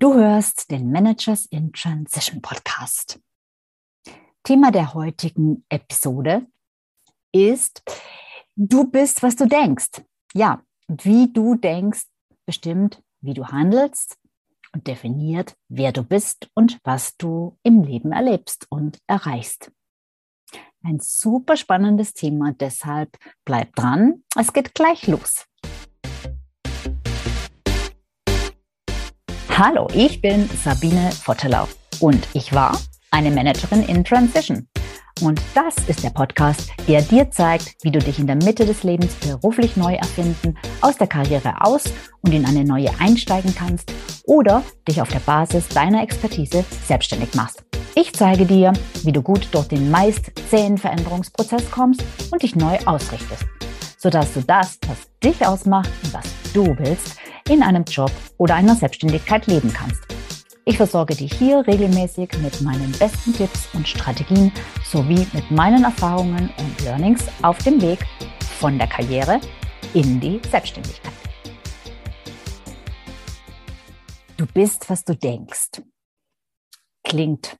Du hörst den Managers in Transition Podcast. Thema der heutigen Episode ist, du bist, was du denkst. Ja, wie du denkst, bestimmt, wie du handelst und definiert, wer du bist und was du im Leben erlebst und erreichst. Ein super spannendes Thema, deshalb bleib dran. Es geht gleich los. Hallo, ich bin Sabine Vottelau und ich war eine Managerin in Transition. Und das ist der Podcast, der dir zeigt, wie du dich in der Mitte des Lebens beruflich neu erfinden, aus der Karriere aus und in eine neue einsteigen kannst oder dich auf der Basis deiner Expertise selbstständig machst. Ich zeige dir, wie du gut durch den meist zähen Veränderungsprozess kommst und dich neu ausrichtest, sodass du das, was dich ausmacht und was du willst, in einem Job oder einer Selbstständigkeit leben kannst. Ich versorge dich hier regelmäßig mit meinen besten Tipps und Strategien sowie mit meinen Erfahrungen und Learnings auf dem Weg von der Karriere in die Selbstständigkeit. Du bist, was du denkst. Klingt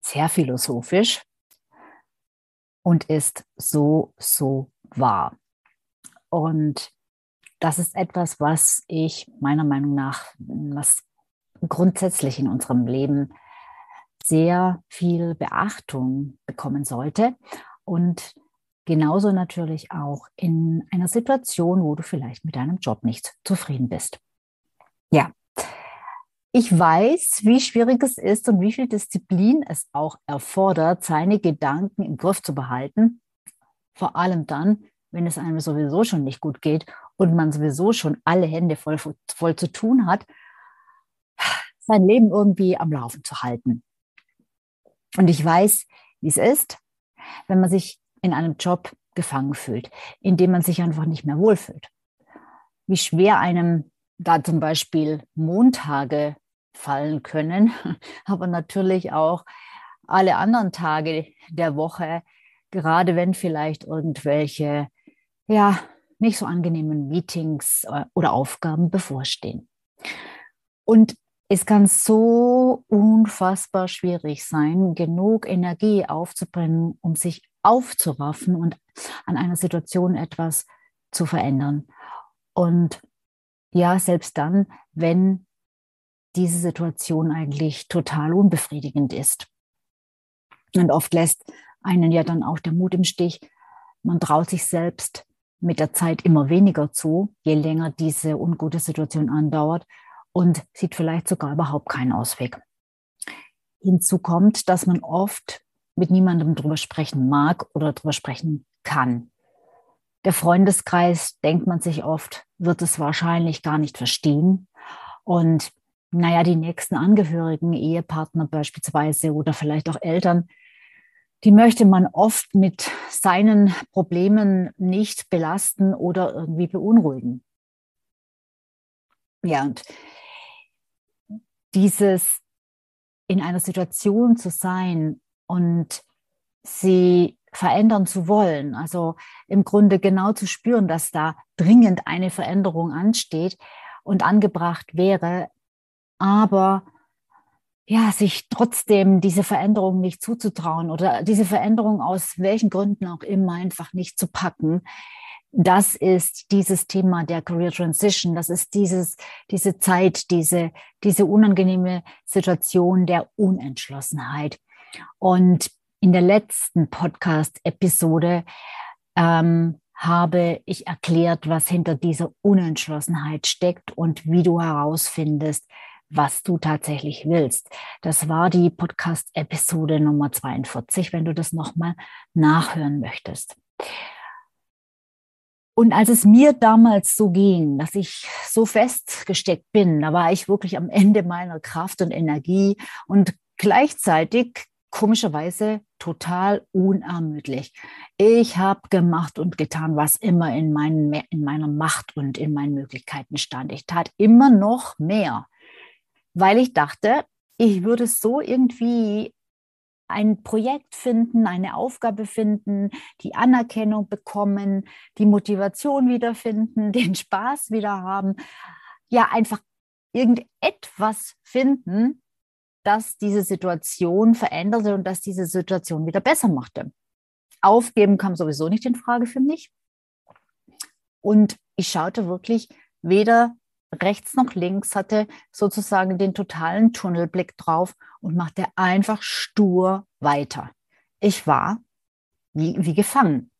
sehr philosophisch und ist so, so wahr. Und das ist etwas, was ich meiner Meinung nach, was grundsätzlich in unserem Leben sehr viel Beachtung bekommen sollte und genauso natürlich auch in einer Situation, wo du vielleicht mit deinem Job nicht zufrieden bist. Ja, ich weiß, wie schwierig es ist und wie viel Disziplin es auch erfordert, seine Gedanken im Griff zu behalten. Vor allem dann, wenn es einem sowieso schon nicht gut geht und man sowieso schon alle Hände voll, voll zu tun hat, sein Leben irgendwie am Laufen zu halten. Und ich weiß, wie es ist, wenn man sich in einem Job gefangen fühlt, in dem man sich einfach nicht mehr wohlfühlt. Wie schwer einem da zum Beispiel Montage fallen können, aber natürlich auch alle anderen Tage der Woche, gerade wenn vielleicht irgendwelche ja, nicht so angenehmen Meetings äh, oder Aufgaben bevorstehen. Und es kann so unfassbar schwierig sein, genug Energie aufzubringen, um sich aufzuraffen und an einer Situation etwas zu verändern. Und ja, selbst dann, wenn diese Situation eigentlich total unbefriedigend ist. Und oft lässt einen ja dann auch der Mut im Stich. Man traut sich selbst mit der Zeit immer weniger zu, je länger diese ungute Situation andauert und sieht vielleicht sogar überhaupt keinen Ausweg. Hinzu kommt, dass man oft mit niemandem drüber sprechen mag oder drüber sprechen kann. Der Freundeskreis, denkt man sich oft, wird es wahrscheinlich gar nicht verstehen. Und naja, die nächsten Angehörigen, Ehepartner beispielsweise oder vielleicht auch Eltern, die möchte man oft mit seinen Problemen nicht belasten oder irgendwie beunruhigen. Ja, und dieses in einer Situation zu sein und sie verändern zu wollen, also im Grunde genau zu spüren, dass da dringend eine Veränderung ansteht und angebracht wäre, aber ja, sich trotzdem diese Veränderung nicht zuzutrauen oder diese Veränderung aus welchen Gründen auch immer einfach nicht zu packen. Das ist dieses Thema der Career Transition. Das ist dieses, diese Zeit, diese, diese unangenehme Situation der Unentschlossenheit. Und in der letzten Podcast-Episode ähm, habe ich erklärt, was hinter dieser Unentschlossenheit steckt und wie du herausfindest, was du tatsächlich willst. Das war die Podcast-Episode Nummer 42, wenn du das nochmal nachhören möchtest. Und als es mir damals so ging, dass ich so festgesteckt bin, da war ich wirklich am Ende meiner Kraft und Energie und gleichzeitig komischerweise total unermüdlich. Ich habe gemacht und getan, was immer in, meinen, in meiner Macht und in meinen Möglichkeiten stand. Ich tat immer noch mehr weil ich dachte, ich würde so irgendwie ein Projekt finden, eine Aufgabe finden, die Anerkennung bekommen, die Motivation wiederfinden, den Spaß wieder haben. Ja, einfach irgendetwas finden, das diese Situation veränderte und das diese Situation wieder besser machte. Aufgeben kam sowieso nicht in Frage für mich. Und ich schaute wirklich weder rechts noch links, hatte sozusagen den totalen Tunnelblick drauf und machte einfach stur weiter. Ich war wie, wie gefangen.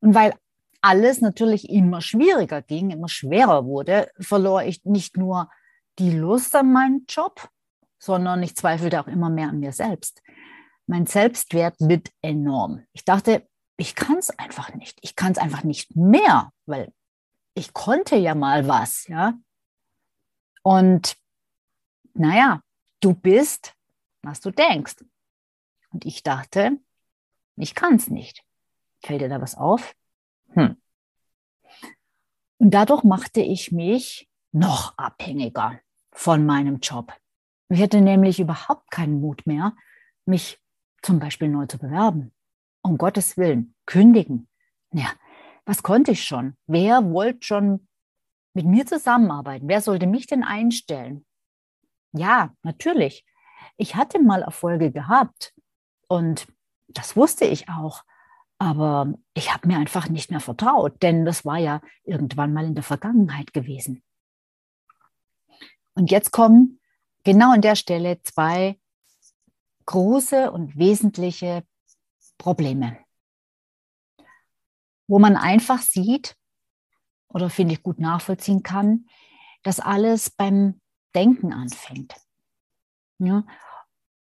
Und weil alles natürlich immer schwieriger ging, immer schwerer wurde, verlor ich nicht nur die Lust an meinem Job, sondern ich zweifelte auch immer mehr an mir selbst. Mein Selbstwert litt enorm. Ich dachte, ich kann es einfach nicht. Ich kann es einfach nicht mehr, weil ich konnte ja mal was, ja. Und naja, du bist, was du denkst. Und ich dachte, ich kann es nicht. Fällt dir da was auf? Hm. Und dadurch machte ich mich noch abhängiger von meinem Job. Ich hatte nämlich überhaupt keinen Mut mehr, mich zum Beispiel neu zu bewerben. Um Gottes Willen, kündigen. Ja, was konnte ich schon? Wer wollte schon mit mir zusammenarbeiten? Wer sollte mich denn einstellen? Ja, natürlich. Ich hatte mal Erfolge gehabt und das wusste ich auch. Aber ich habe mir einfach nicht mehr vertraut, denn das war ja irgendwann mal in der Vergangenheit gewesen. Und jetzt kommen genau an der Stelle zwei große und wesentliche Probleme wo man einfach sieht oder finde ich gut nachvollziehen kann, dass alles beim Denken anfängt. Ja.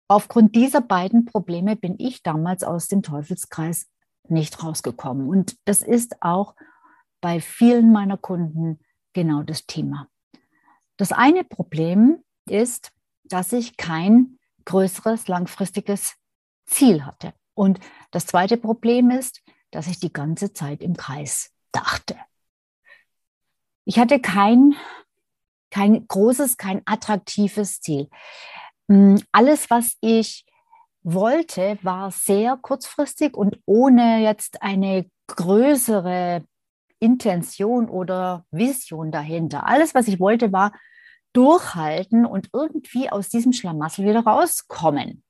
Aufgrund dieser beiden Probleme bin ich damals aus dem Teufelskreis nicht rausgekommen. Und das ist auch bei vielen meiner Kunden genau das Thema. Das eine Problem ist, dass ich kein größeres langfristiges Ziel hatte. Und das zweite Problem ist, dass ich die ganze Zeit im Kreis dachte. Ich hatte kein, kein großes, kein attraktives Ziel. Mm, alles, was ich wollte, war sehr kurzfristig und ohne jetzt eine größere Intention oder Vision dahinter. Alles, was ich wollte, war durchhalten und irgendwie aus diesem Schlamassel wieder rauskommen.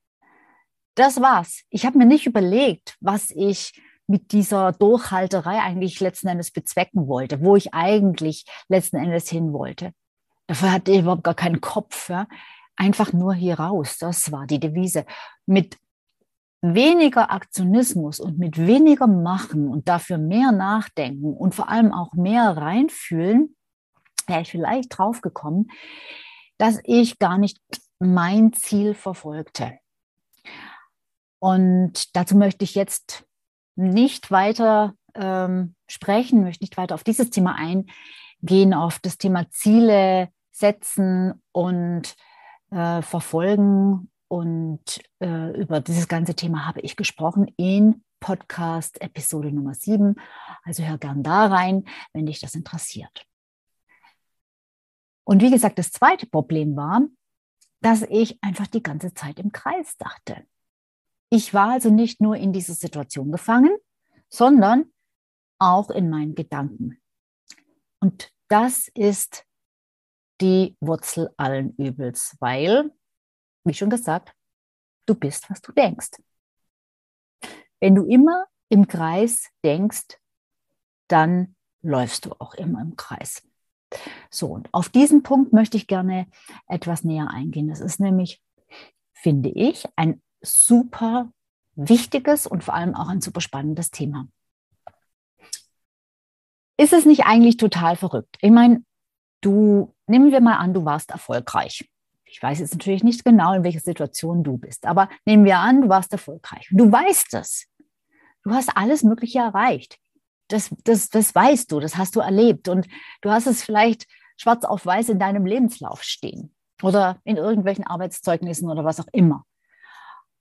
Das war's. Ich habe mir nicht überlegt, was ich mit dieser Durchhalterei eigentlich letzten Endes bezwecken wollte, wo ich eigentlich letzten Endes hin wollte. Dafür hatte ich überhaupt gar keinen Kopf. Ja? Einfach nur hier raus. Das war die Devise. Mit weniger Aktionismus und mit weniger Machen und dafür mehr nachdenken und vor allem auch mehr reinfühlen, wäre ich vielleicht draufgekommen, dass ich gar nicht mein Ziel verfolgte. Und dazu möchte ich jetzt nicht weiter ähm, sprechen, möchte nicht weiter auf dieses Thema eingehen, auf das Thema Ziele setzen und äh, verfolgen. Und äh, über dieses ganze Thema habe ich gesprochen in Podcast Episode Nummer 7. Also hör gern da rein, wenn dich das interessiert. Und wie gesagt, das zweite Problem war, dass ich einfach die ganze Zeit im Kreis dachte. Ich war also nicht nur in dieser Situation gefangen, sondern auch in meinen Gedanken. Und das ist die Wurzel allen Übels, weil, wie schon gesagt, du bist, was du denkst. Wenn du immer im Kreis denkst, dann läufst du auch immer im Kreis. So, und auf diesen Punkt möchte ich gerne etwas näher eingehen. Das ist nämlich, finde ich, ein super wichtiges und vor allem auch ein super spannendes Thema. Ist es nicht eigentlich total verrückt? Ich meine, du, nehmen wir mal an, du warst erfolgreich. Ich weiß jetzt natürlich nicht genau, in welcher Situation du bist, aber nehmen wir an, du warst erfolgreich. Du weißt es. Du hast alles Mögliche erreicht. Das, das, das weißt du, das hast du erlebt und du hast es vielleicht schwarz auf weiß in deinem Lebenslauf stehen oder in irgendwelchen Arbeitszeugnissen oder was auch immer.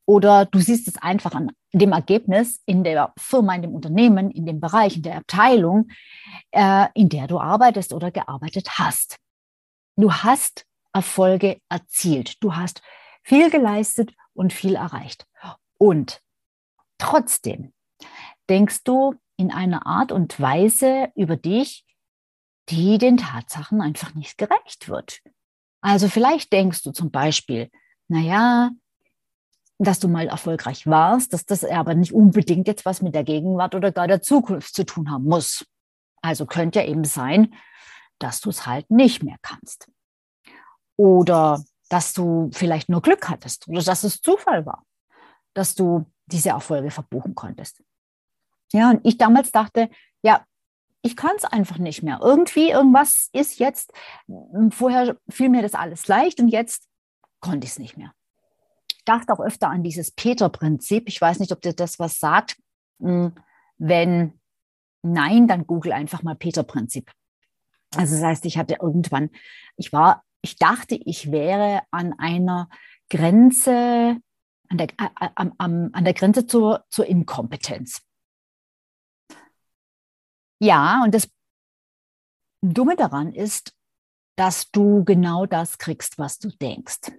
Oder du siehst es einfach an dem Ergebnis in der Firma, in dem Unternehmen, in dem Bereich, in der Abteilung, äh, in der du arbeitest oder gearbeitet hast. Du hast Erfolge erzielt. Du hast viel geleistet und viel erreicht. Und trotzdem denkst du in einer Art und Weise über dich, die den Tatsachen einfach nicht gerecht wird. Also vielleicht denkst du zum Beispiel, naja, dass du mal erfolgreich warst, dass das aber nicht unbedingt jetzt was mit der Gegenwart oder gar der Zukunft zu tun haben muss. Also könnte ja eben sein, dass du es halt nicht mehr kannst. Oder dass du vielleicht nur Glück hattest oder dass es Zufall war, dass du diese Erfolge verbuchen konntest. Ja, und ich damals dachte, ja, ich kann es einfach nicht mehr. Irgendwie, irgendwas ist jetzt, vorher fiel mir das alles leicht und jetzt konnte ich es nicht mehr. Ich dachte auch öfter an dieses Peter-Prinzip. Ich weiß nicht, ob dir das was sagt. Hm, wenn nein, dann google einfach mal Peter-Prinzip. Also das heißt, ich hatte irgendwann, ich war, ich dachte, ich wäre an einer Grenze, an der, äh an, an der Grenze zur, zur Inkompetenz. Ja, und das Dumme daran ist, dass du genau das kriegst, was du denkst.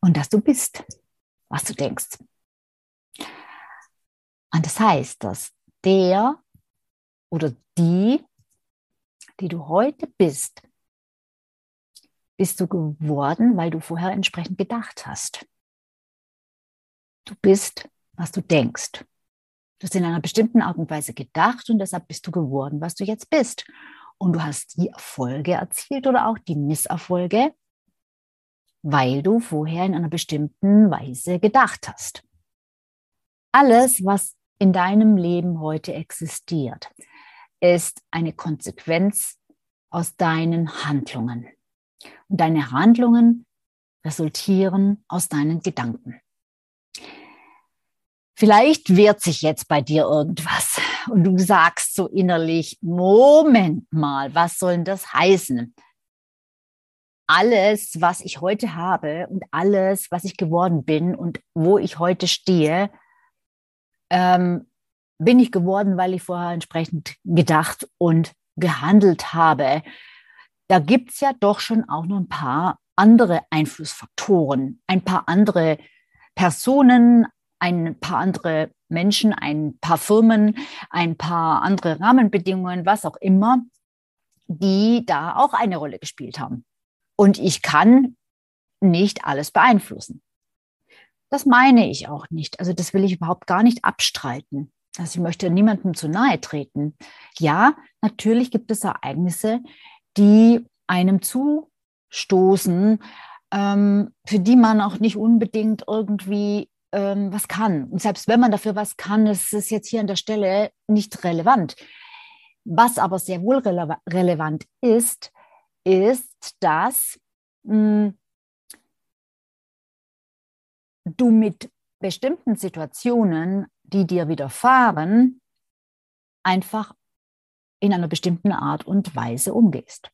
Und dass du bist, was du denkst. Und das heißt, dass der oder die, die du heute bist, bist du geworden, weil du vorher entsprechend gedacht hast. Du bist, was du denkst. Du hast in einer bestimmten Art und Weise gedacht und deshalb bist du geworden, was du jetzt bist. Und du hast die Erfolge erzielt oder auch die Misserfolge, weil du vorher in einer bestimmten Weise gedacht hast. Alles, was in deinem Leben heute existiert, ist eine Konsequenz aus deinen Handlungen. Und deine Handlungen resultieren aus deinen Gedanken. Vielleicht wehrt sich jetzt bei dir irgendwas und du sagst so innerlich, Moment mal, was soll denn das heißen? Alles, was ich heute habe und alles, was ich geworden bin und wo ich heute stehe, ähm, bin ich geworden, weil ich vorher entsprechend gedacht und gehandelt habe. Da gibt es ja doch schon auch noch ein paar andere Einflussfaktoren, ein paar andere Personen, ein paar andere Menschen, ein paar Firmen, ein paar andere Rahmenbedingungen, was auch immer, die da auch eine Rolle gespielt haben. Und ich kann nicht alles beeinflussen. Das meine ich auch nicht. Also das will ich überhaupt gar nicht abstreiten. Also ich möchte niemandem zu nahe treten. Ja, natürlich gibt es Ereignisse, die einem zustoßen, ähm, für die man auch nicht unbedingt irgendwie ähm, was kann. Und selbst wenn man dafür was kann, ist es jetzt hier an der Stelle nicht relevant. Was aber sehr wohl rele relevant ist, ist, dass mh, hm, du mit bestimmten Situationen, die dir widerfahren, einfach in einer bestimmten Art und Weise umgehst.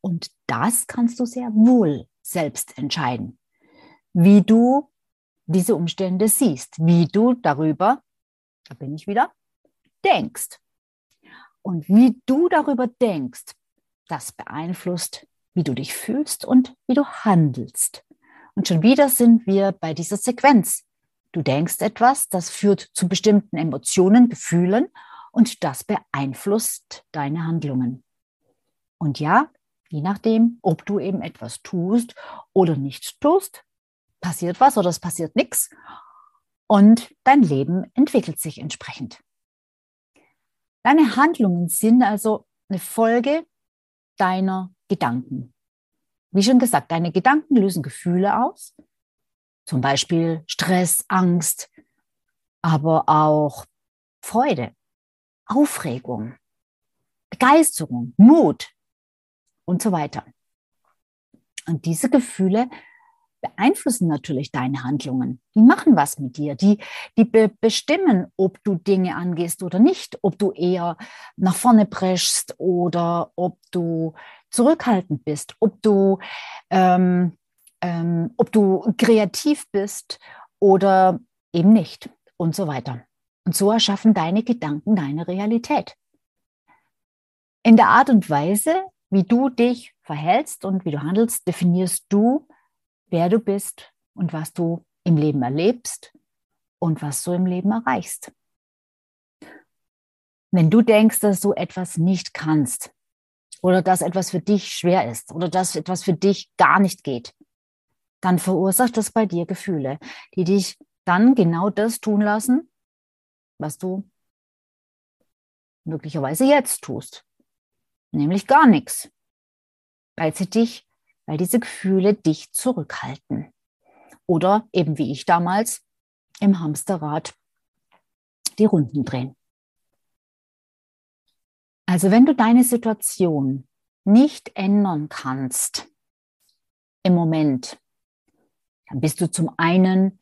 Und das kannst du sehr wohl selbst entscheiden, wie du diese Umstände siehst, wie du darüber, da bin ich wieder, denkst. Und wie du darüber denkst, das beeinflusst, wie du dich fühlst und wie du handelst. Und schon wieder sind wir bei dieser Sequenz. Du denkst etwas, das führt zu bestimmten Emotionen, Gefühlen und das beeinflusst deine Handlungen. Und ja, je nachdem, ob du eben etwas tust oder nicht tust, passiert was oder es passiert nichts und dein Leben entwickelt sich entsprechend. Deine Handlungen sind also eine Folge deiner Gedanken. Wie schon gesagt, deine Gedanken lösen Gefühle aus, zum Beispiel Stress, Angst, aber auch Freude, Aufregung, Begeisterung, Mut und so weiter. Und diese Gefühle beeinflussen natürlich deine Handlungen. Die machen was mit dir. Die, die be bestimmen, ob du Dinge angehst oder nicht, ob du eher nach vorne preschst oder ob du zurückhaltend bist, ob du, ähm, ähm, ob du kreativ bist oder eben nicht und so weiter. Und so erschaffen deine Gedanken deine Realität. In der Art und Weise, wie du dich verhältst und wie du handelst, definierst du, wer du bist und was du im Leben erlebst und was du im Leben erreichst. Wenn du denkst, dass du etwas nicht kannst oder dass etwas für dich schwer ist oder dass etwas für dich gar nicht geht, dann verursacht das bei dir Gefühle, die dich dann genau das tun lassen, was du möglicherweise jetzt tust, nämlich gar nichts, weil sie dich, weil diese Gefühle dich zurückhalten. Oder eben wie ich damals im Hamsterrad die Runden drehen. Also wenn du deine Situation nicht ändern kannst im Moment, dann bist du zum einen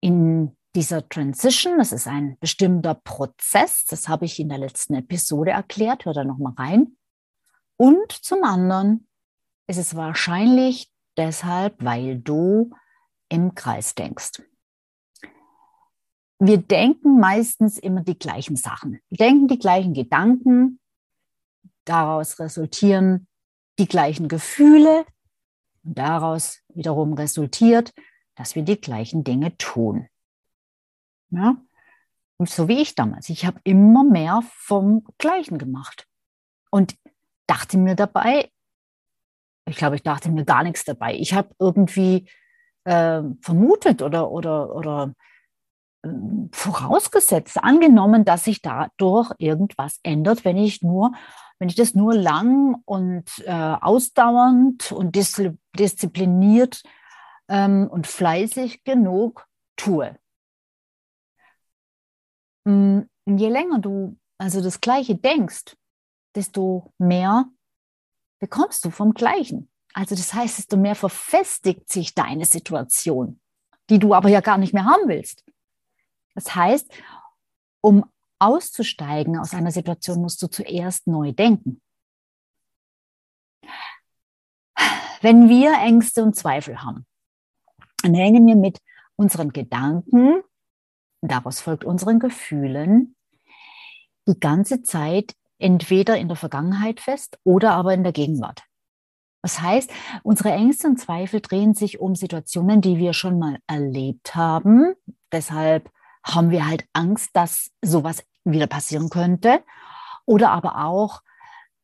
in dieser Transition, das ist ein bestimmter Prozess, das habe ich in der letzten Episode erklärt, hör da nochmal rein. Und zum anderen ist es wahrscheinlich deshalb, weil du im Kreis denkst. Wir denken meistens immer die gleichen Sachen. Wir denken die gleichen Gedanken. Daraus resultieren die gleichen Gefühle. Und daraus wiederum resultiert, dass wir die gleichen Dinge tun. Ja? Und so wie ich damals. Ich habe immer mehr vom Gleichen gemacht. Und dachte mir dabei, ich glaube, ich dachte mir gar nichts dabei. Ich habe irgendwie äh, vermutet oder, oder, oder äh, vorausgesetzt, angenommen, dass sich dadurch irgendwas ändert, wenn ich nur, wenn ich das nur lang und äh, ausdauernd und diszipliniert ähm, und fleißig genug tue. Mm, je länger du also das Gleiche denkst, desto mehr bekommst du vom Gleichen. Also das heißt, desto mehr verfestigt sich deine Situation, die du aber ja gar nicht mehr haben willst. Das heißt, um auszusteigen aus einer Situation, musst du zuerst neu denken. Wenn wir Ängste und Zweifel haben, dann hängen wir mit unseren Gedanken, daraus folgt unseren Gefühlen, die ganze Zeit entweder in der Vergangenheit fest oder aber in der Gegenwart. Das heißt, unsere Ängste und Zweifel drehen sich um Situationen, die wir schon mal erlebt haben. Deshalb haben wir halt Angst, dass sowas wieder passieren könnte. Oder aber auch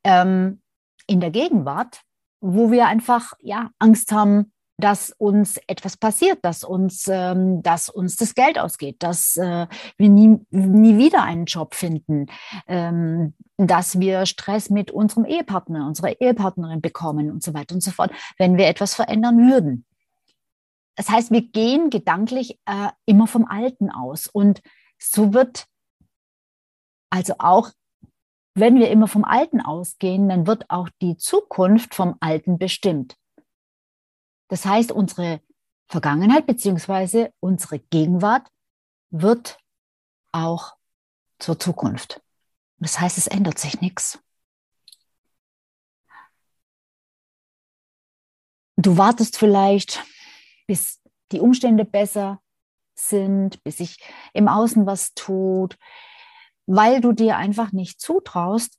ähm, in der Gegenwart, wo wir einfach ja Angst haben, dass uns etwas passiert, dass uns, ähm, dass uns das Geld ausgeht, dass äh, wir nie, nie wieder einen Job finden, ähm, dass wir Stress mit unserem Ehepartner, unserer Ehepartnerin bekommen und so weiter und so fort, wenn wir etwas verändern würden. Das heißt, wir gehen gedanklich äh, immer vom Alten aus und so wird also auch wenn wir immer vom Alten ausgehen, dann wird auch die Zukunft vom Alten bestimmt. Das heißt, unsere Vergangenheit bzw. unsere Gegenwart wird auch zur Zukunft. Das heißt, es ändert sich nichts. Du wartest vielleicht, bis die Umstände besser sind, bis sich im Außen was tut, weil du dir einfach nicht zutraust,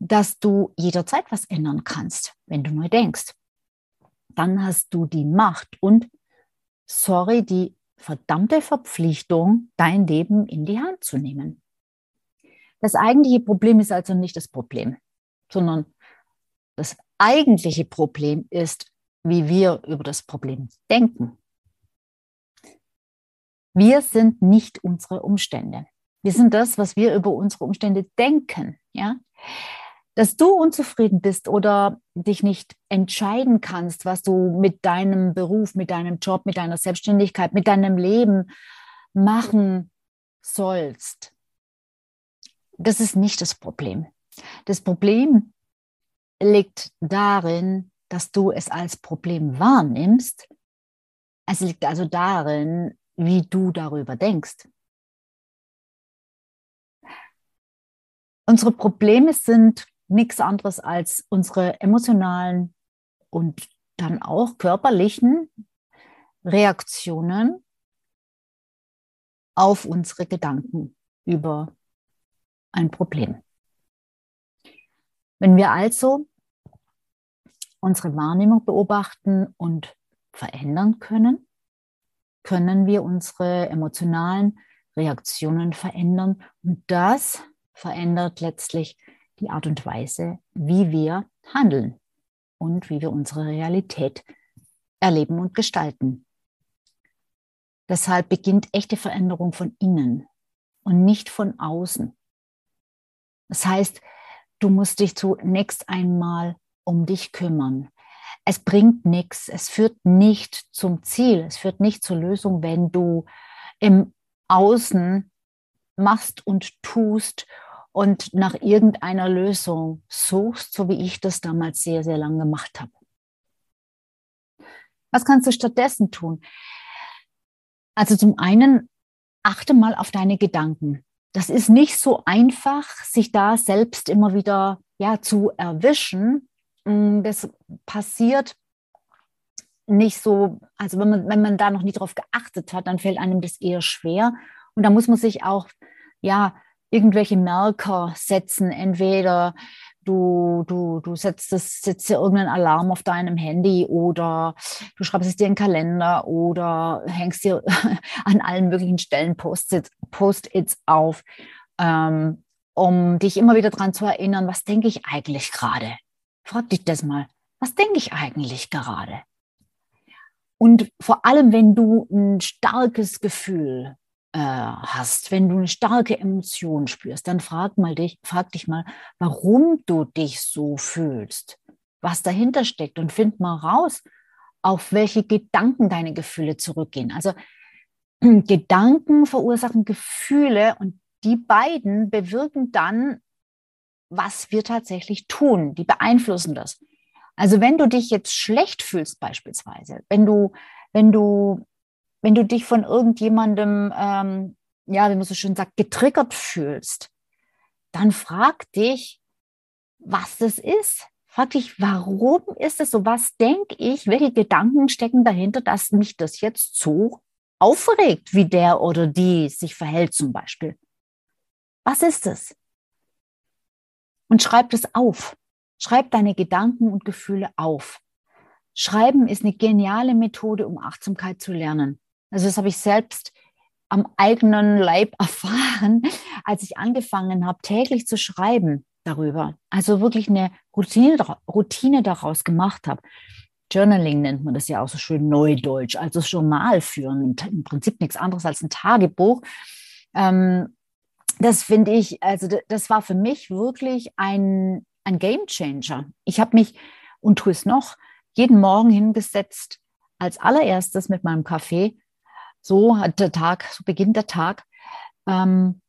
dass du jederzeit was ändern kannst, wenn du neu denkst dann hast du die Macht und, sorry, die verdammte Verpflichtung, dein Leben in die Hand zu nehmen. Das eigentliche Problem ist also nicht das Problem, sondern das eigentliche Problem ist, wie wir über das Problem denken. Wir sind nicht unsere Umstände. Wir sind das, was wir über unsere Umstände denken. Ja? Dass du unzufrieden bist oder dich nicht entscheiden kannst, was du mit deinem Beruf, mit deinem Job, mit deiner Selbstständigkeit, mit deinem Leben machen sollst. Das ist nicht das Problem. Das Problem liegt darin, dass du es als Problem wahrnimmst. Es liegt also darin, wie du darüber denkst. Unsere Probleme sind nichts anderes als unsere emotionalen und dann auch körperlichen Reaktionen auf unsere Gedanken über ein Problem. Wenn wir also unsere Wahrnehmung beobachten und verändern können, können wir unsere emotionalen Reaktionen verändern. Und das verändert letztlich die Art und Weise, wie wir handeln und wie wir unsere Realität erleben und gestalten. Deshalb beginnt echte Veränderung von innen und nicht von außen. Das heißt, du musst dich zunächst einmal um dich kümmern. Es bringt nichts, es führt nicht zum Ziel, es führt nicht zur Lösung, wenn du im Außen machst und tust und nach irgendeiner Lösung suchst, so wie ich das damals sehr, sehr lange gemacht habe. Was kannst du stattdessen tun? Also zum einen, achte mal auf deine Gedanken. Das ist nicht so einfach, sich da selbst immer wieder ja, zu erwischen. Mm, das passiert nicht so, also wenn man, wenn man da noch nie drauf geachtet hat, dann fällt einem das eher schwer. Und da muss man sich auch, ja, irgendwelche Merker setzen. Entweder du, du, du setzt, das, setzt dir irgendeinen Alarm auf deinem Handy oder du schreibst es dir in den Kalender oder hängst dir an allen möglichen Stellen Post-its Post auf, ähm, um dich immer wieder daran zu erinnern, was denke ich eigentlich gerade? Frag dich das mal. Was denke ich eigentlich gerade? Und vor allem, wenn du ein starkes Gefühl äh, hast, wenn du eine starke Emotion spürst, dann frag mal dich, frag dich mal, warum du dich so fühlst, was dahinter steckt und find mal raus, auf welche Gedanken deine Gefühle zurückgehen. Also Gedanken verursachen Gefühle und die beiden bewirken dann, was wir tatsächlich tun. Die beeinflussen das. Also wenn du dich jetzt schlecht fühlst beispielsweise, wenn du, wenn du wenn du dich von irgendjemandem, ähm, ja, wie man so schön sagt, getriggert fühlst, dann frag dich, was das ist. Frag dich, warum ist es so? Was denke ich? Welche Gedanken stecken dahinter, dass mich das jetzt so aufregt, wie der oder die sich verhält zum Beispiel? Was ist es? Und schreib das auf. Schreib deine Gedanken und Gefühle auf. Schreiben ist eine geniale Methode, um Achtsamkeit zu lernen. Also das habe ich selbst am eigenen Leib erfahren, als ich angefangen habe, täglich zu schreiben darüber. Also wirklich eine Routine, Routine daraus gemacht habe. Journaling nennt man das ja auch so schön neudeutsch, also Journal führen, im Prinzip nichts anderes als ein Tagebuch. Ähm, das finde ich, also das war für mich wirklich ein, ein Game Changer. Ich habe mich und tue es noch jeden Morgen hingesetzt, als allererstes mit meinem Kaffee so hat der Tag, so beginnt der Tag. Ähm,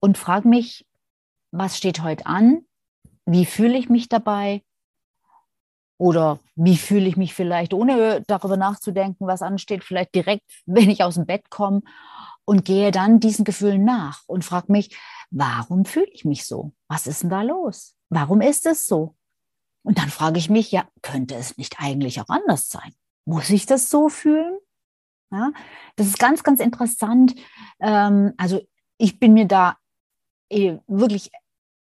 und frage mich, was steht heute an? Wie fühle ich mich dabei? Oder wie fühle ich mich vielleicht, ohne darüber nachzudenken, was ansteht, vielleicht direkt, wenn ich aus dem Bett komme und gehe dann diesen Gefühlen nach und frage mich, warum fühle ich mich so? Was ist denn da los? Warum ist es so? Und dann frage ich mich, ja, könnte es nicht eigentlich auch anders sein? Muss ich das so fühlen? Ja, das ist ganz, ganz interessant. Ähm, also ich bin mir da eh wirklich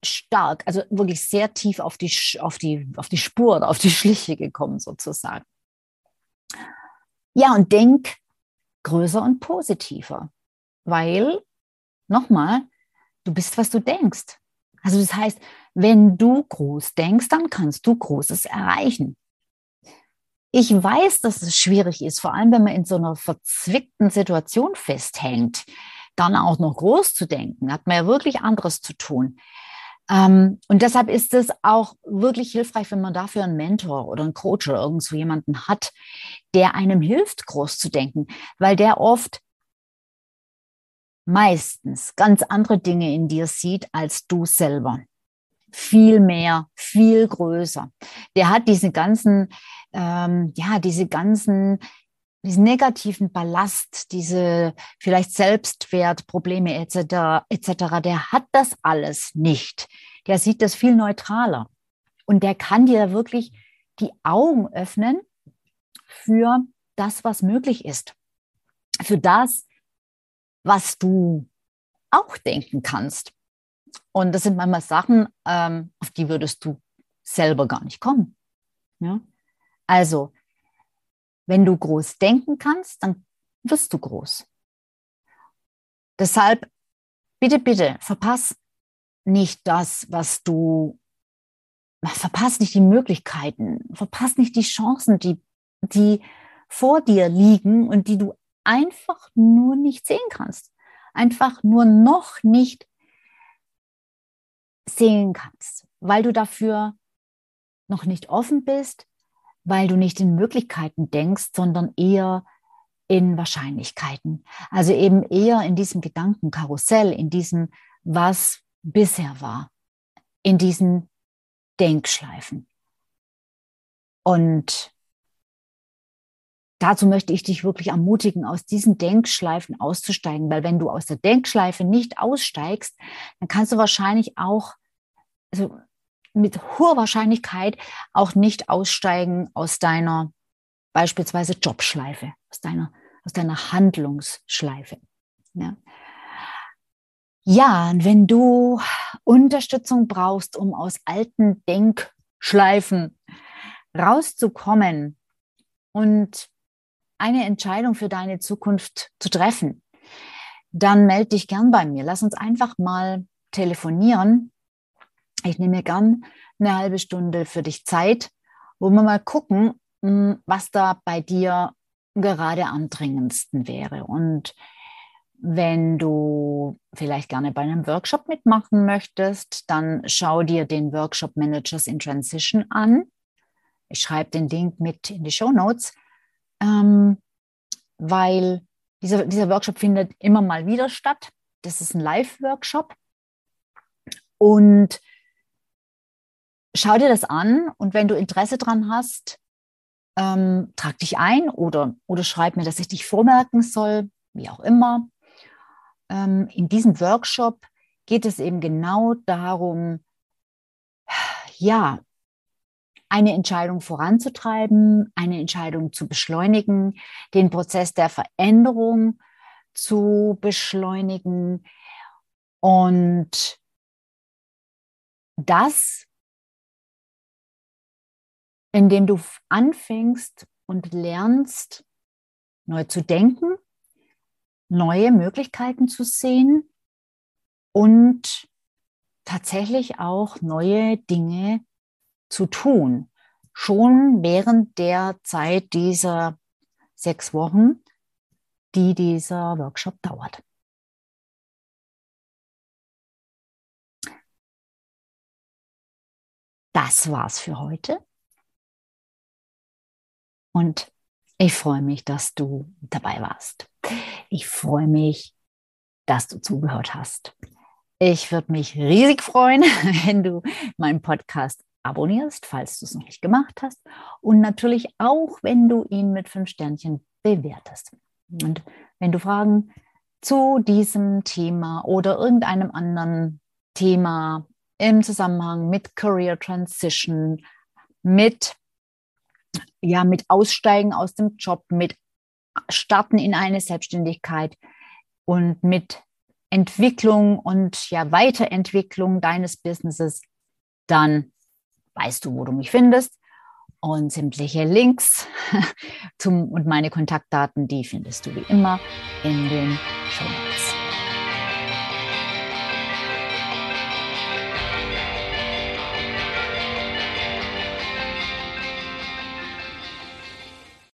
stark, also wirklich sehr tief auf die, auf die, auf die Spur oder auf die Schliche gekommen sozusagen. Ja, und denk größer und positiver, weil, nochmal, du bist, was du denkst. Also das heißt, wenn du groß denkst, dann kannst du Großes erreichen. Ich weiß, dass es schwierig ist, vor allem wenn man in so einer verzwickten Situation festhängt, dann auch noch groß zu denken, hat man ja wirklich anderes zu tun. Ähm, und deshalb ist es auch wirklich hilfreich, wenn man dafür einen Mentor oder einen Coach oder irgend so jemanden hat, der einem hilft, groß zu denken, weil der oft meistens ganz andere Dinge in dir sieht als du selber viel mehr, viel größer. Der hat diese ganzen, ähm, ja, diese ganzen, diesen negativen Ballast, diese vielleicht Selbstwertprobleme etc. etc. Der hat das alles nicht. Der sieht das viel neutraler und der kann dir wirklich die Augen öffnen für das, was möglich ist, für das, was du auch denken kannst. Und das sind manchmal Sachen, ähm, auf die würdest du selber gar nicht kommen. Ja? Also, wenn du groß denken kannst, dann wirst du groß. Deshalb, bitte, bitte, verpass nicht das, was du verpasst nicht die Möglichkeiten, verpasst nicht die Chancen, die, die vor dir liegen und die du einfach nur nicht sehen kannst. Einfach nur noch nicht sehen kannst, weil du dafür noch nicht offen bist, weil du nicht in Möglichkeiten denkst, sondern eher in Wahrscheinlichkeiten. Also eben eher in diesem Gedankenkarussell, in diesem, was bisher war, in diesen Denkschleifen. Und dazu möchte ich dich wirklich ermutigen, aus diesen Denkschleifen auszusteigen, weil wenn du aus der Denkschleife nicht aussteigst, dann kannst du wahrscheinlich auch, also mit hoher Wahrscheinlichkeit auch nicht aussteigen aus deiner beispielsweise Jobschleife, aus deiner, aus deiner Handlungsschleife. Ja. Ja, und wenn du Unterstützung brauchst, um aus alten Denkschleifen rauszukommen und eine Entscheidung für deine Zukunft zu treffen, dann melde dich gern bei mir. Lass uns einfach mal telefonieren. Ich nehme mir gern eine halbe Stunde für dich Zeit, wo wir mal gucken, hm, was da bei dir gerade am dringendsten wäre. Und wenn du vielleicht gerne bei einem Workshop mitmachen möchtest, dann schau dir den Workshop Managers in Transition an. Ich schreibe den Link mit in die Show Notes, ähm, weil dieser, dieser Workshop findet immer mal wieder statt. Das ist ein Live-Workshop. Und schau dir das an und wenn du Interesse dran hast, ähm, trag dich ein oder, oder schreib mir, dass ich dich vormerken soll, wie auch immer ähm, in diesem Workshop geht es eben genau darum, ja, eine Entscheidung voranzutreiben, eine Entscheidung zu beschleunigen, den Prozess der Veränderung zu beschleunigen. Und das, indem du anfängst und lernst, neu zu denken, neue Möglichkeiten zu sehen und tatsächlich auch neue Dinge zu tun. Schon während der Zeit dieser sechs Wochen, die dieser Workshop dauert. Das war's für heute. Und ich freue mich, dass du dabei warst. Ich freue mich, dass du zugehört hast. Ich würde mich riesig freuen, wenn du meinen Podcast abonnierst, falls du es noch nicht gemacht hast. Und natürlich auch, wenn du ihn mit fünf Sternchen bewertest. Und wenn du Fragen zu diesem Thema oder irgendeinem anderen Thema im Zusammenhang mit Career Transition, mit ja, mit Aussteigen aus dem Job, mit Starten in eine Selbstständigkeit und mit Entwicklung und ja, Weiterentwicklung deines Businesses, dann weißt du, wo du mich findest. Und sämtliche Links zum, und meine Kontaktdaten, die findest du wie immer in den Show Notes.